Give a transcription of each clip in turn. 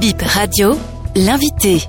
Bip Radio, l'invité.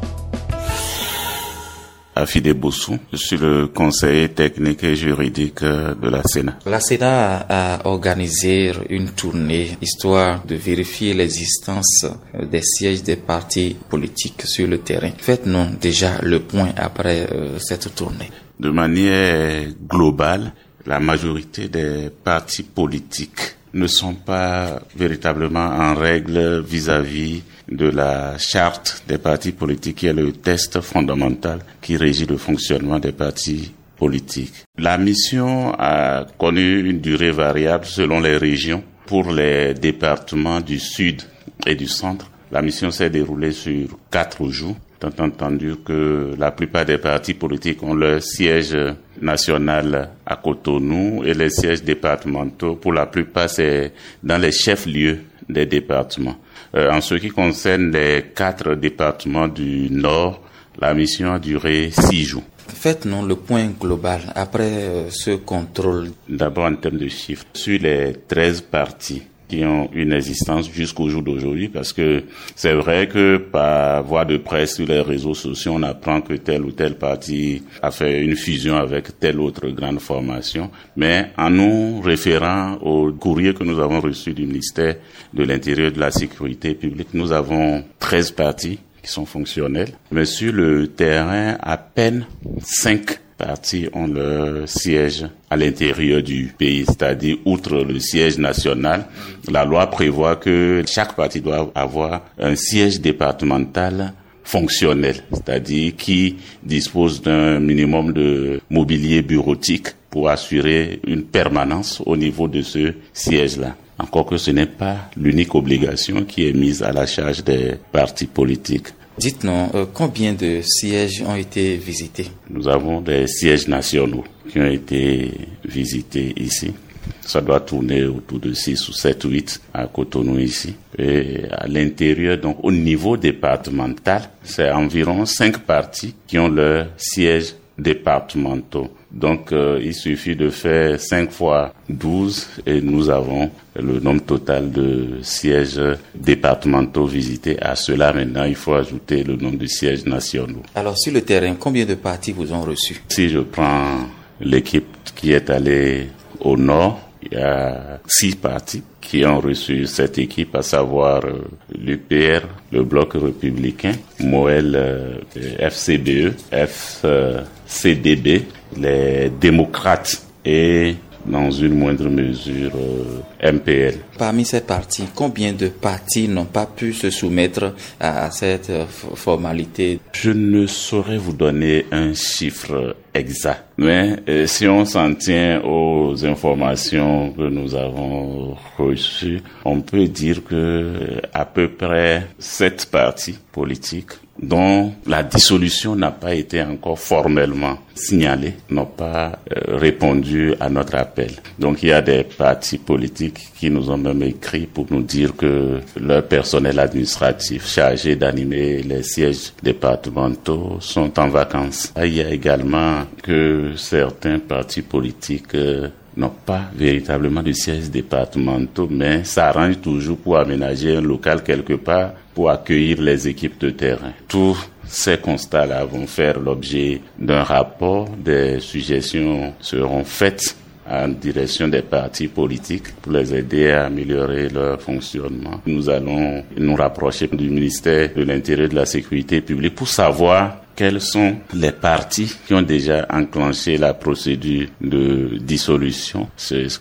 Afide Bossou, je suis le conseiller technique et juridique de la Sénat. La Sénat a organisé une tournée histoire de vérifier l'existence des sièges des partis politiques sur le terrain. Faites-nous déjà le point après euh, cette tournée. De manière globale, la majorité des partis politiques ne sont pas véritablement en règle vis-à-vis de la charte des partis politiques qui est le test fondamental qui régit le fonctionnement des partis politiques. La mission a connu une durée variable selon les régions. Pour les départements du sud et du centre, la mission s'est déroulée sur quatre jours tant entendu que la plupart des partis politiques ont leur siège national à Cotonou et les sièges départementaux, pour la plupart, c'est dans les chefs-lieux des départements. Euh, en ce qui concerne les quatre départements du Nord, la mission a duré six jours. Faites-nous le point global après euh, ce contrôle. D'abord en termes de chiffres. Sur les 13 partis qui ont une existence jusqu'au jour d'aujourd'hui parce que c'est vrai que par voie de presse sur les réseaux sociaux, on apprend que tel ou tel parti a fait une fusion avec telle autre grande formation. Mais en nous référant au courrier que nous avons reçu du ministère de l'Intérieur et de la Sécurité publique, nous avons 13 partis qui sont fonctionnels. Mais sur le terrain, à peine 5 partis ont leur siège à l'intérieur du pays, c'est-à-dire outre le siège national. La loi prévoit que chaque parti doit avoir un siège départemental fonctionnel, c'est-à-dire qui dispose d'un minimum de mobilier bureautique pour assurer une permanence au niveau de ce siège-là. Encore que ce n'est pas l'unique obligation qui est mise à la charge des partis politiques. Dites-nous, euh, combien de sièges ont été visités? Nous avons des sièges nationaux qui ont été visités ici. Ça doit tourner autour de 6 ou 7 ou 8 à Cotonou ici. Et à l'intérieur, donc au niveau départemental, c'est environ 5 partis qui ont leur siège départementaux. Donc euh, il suffit de faire 5 fois 12 et nous avons le nombre total de sièges départementaux visités. À cela maintenant, il faut ajouter le nombre de sièges nationaux. Alors sur le terrain, combien de partis vous ont reçus Si je prends l'équipe qui est allée au nord, il y a six partis qui ont reçu cette équipe, à savoir euh, l'UPR, le Bloc républicain, MOEL, euh, FCBE, FCDB, les démocrates et dans une moindre mesure euh, MPL. Parmi ces partis, combien de partis n'ont pas pu se soumettre à cette euh, formalité? Je ne saurais vous donner un chiffre exact, mais euh, si on s'en tient aux informations que nous avons reçues, on peut dire que à peu près sept partis politiques dont la dissolution n'a pas été encore formellement signalée, n'ont pas euh, répondu à notre appel. Donc il y a des partis politiques qui nous ont même écrit pour nous dire que leur personnel administratif chargé d'animer les sièges départementaux sont en vacances. Il y a également que certains partis politiques euh, n'ont pas véritablement de sièges départementaux, mais s'arrangent toujours pour aménager un local quelque part pour accueillir les équipes de terrain. Tous ces constats-là vont faire l'objet d'un rapport. Des suggestions seront faites en direction des partis politiques pour les aider à améliorer leur fonctionnement. Nous allons nous rapprocher du ministère de l'Intérieur de la Sécurité publique pour savoir quels sont les partis qui ont déjà enclenché la procédure de dissolution,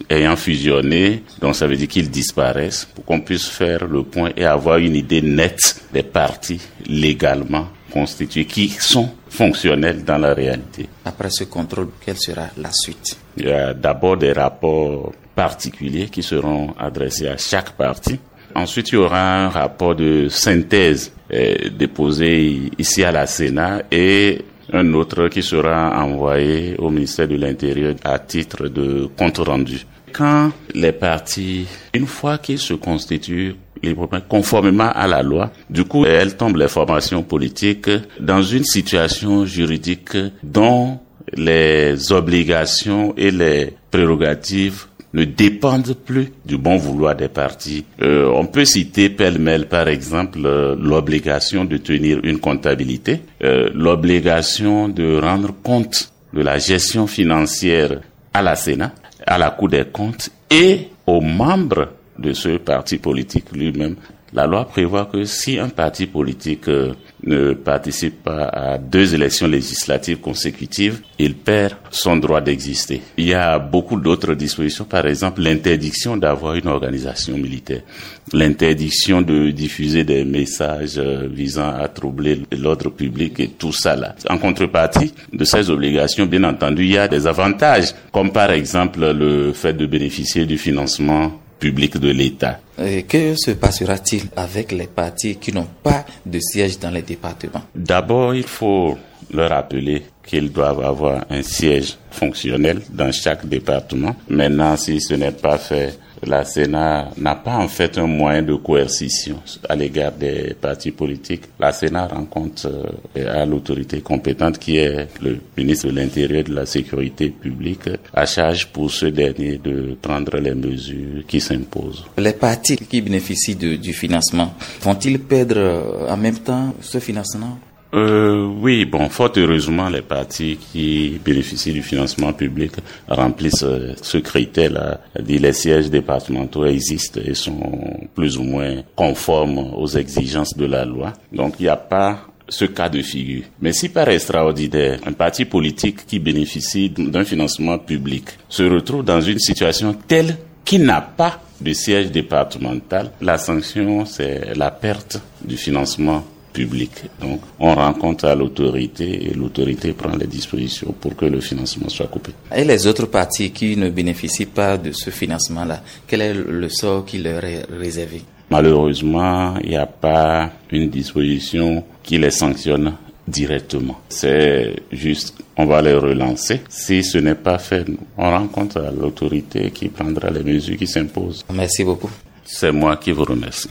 ayant fusionné, donc ça veut dire qu'ils disparaissent, pour qu'on puisse faire le point et avoir une idée nette des partis légalement constitués qui sont fonctionnels dans la réalité. Après ce contrôle, quelle sera la suite? Il y a d'abord des rapports particuliers qui seront adressés à chaque parti. Ensuite, il y aura un rapport de synthèse déposé ici à la Sénat et un autre qui sera envoyé au ministère de l'Intérieur à titre de compte rendu. Quand les partis, une fois qu'ils se constituent conformément à la loi, du coup, elles tombent les formations politiques dans une situation juridique dont les obligations et les prérogatives ne dépendent plus du bon vouloir des partis. Euh, on peut citer pêle-mêle, par exemple, euh, l'obligation de tenir une comptabilité, euh, l'obligation de rendre compte de la gestion financière à la Sénat, à la Cour des comptes et aux membres de ce parti politique lui-même la loi prévoit que si un parti politique euh, ne participe pas à deux élections législatives consécutives, il perd son droit d'exister. Il y a beaucoup d'autres dispositions, par exemple l'interdiction d'avoir une organisation militaire, l'interdiction de diffuser des messages euh, visant à troubler l'ordre public et tout ça là. En contrepartie de ces obligations, bien entendu, il y a des avantages, comme par exemple le fait de bénéficier du financement public de l'État. Que se passera-t-il avec les partis qui n'ont pas de siège dans les départements? D'abord, il faut leur rappeler qu'ils doivent avoir un siège fonctionnel dans chaque département. Maintenant, si ce n'est pas fait, la Sénat n'a pas en fait un moyen de coercition à l'égard des partis politiques. La Sénat rencontre euh, à l'autorité compétente qui est le ministre de l'Intérieur et de la Sécurité publique à charge pour ce dernier de prendre les mesures qui s'imposent. Les partis qui bénéficient du financement? Vont-ils perdre euh, en même temps ce financement? Euh, oui, bon, fort heureusement, les partis qui bénéficient du financement public remplissent euh, ce critère-là. Les sièges départementaux existent et sont plus ou moins conformes aux exigences de la loi. Donc, il n'y a pas ce cas de figure. Mais si par extraordinaire, un parti politique qui bénéficie d'un financement public se retrouve dans une situation telle qu'il n'a pas de siège départemental, la sanction, c'est la perte du financement public. Donc, on rencontre à l'autorité et l'autorité prend les dispositions pour que le financement soit coupé. Et les autres partis qui ne bénéficient pas de ce financement-là, quel est le sort qui leur est réservé? Malheureusement, il n'y a pas une disposition qui les sanctionne directement. C'est juste, on va les relancer. Si ce n'est pas fait, on rencontre l'autorité qui prendra les mesures qui s'imposent. Merci beaucoup. C'est moi qui vous remercie.